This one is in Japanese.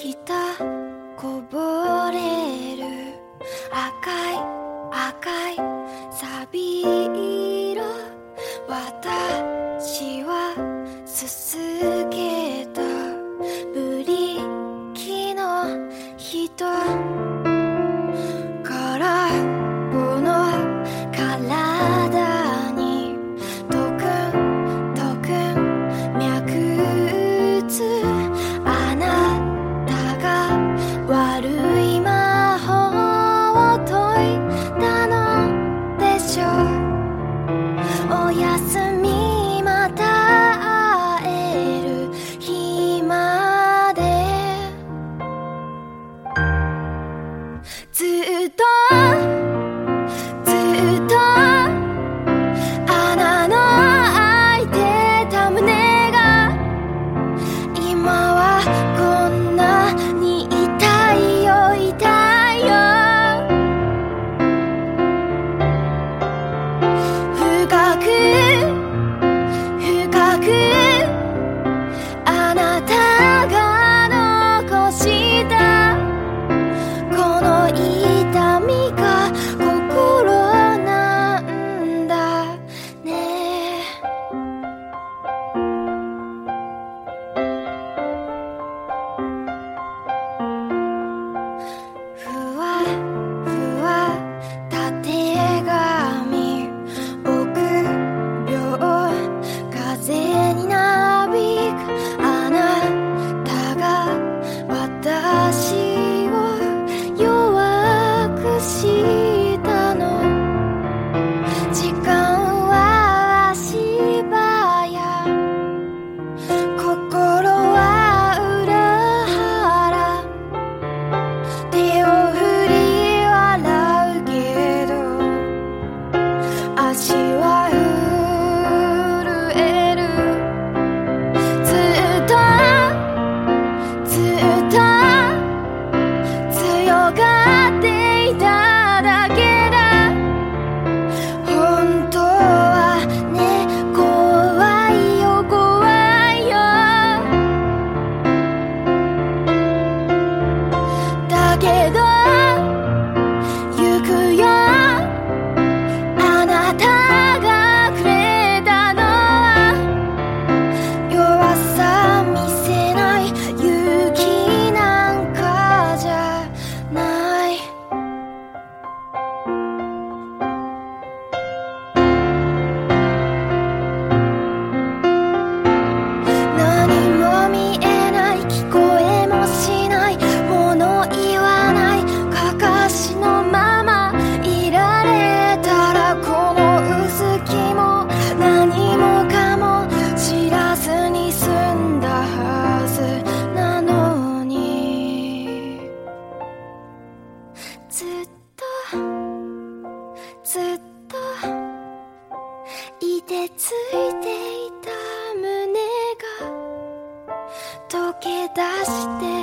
ひたこぼれる。赤い赤い錆び色。私はすすけた。ブリキの戏外ついていた胸が溶け出して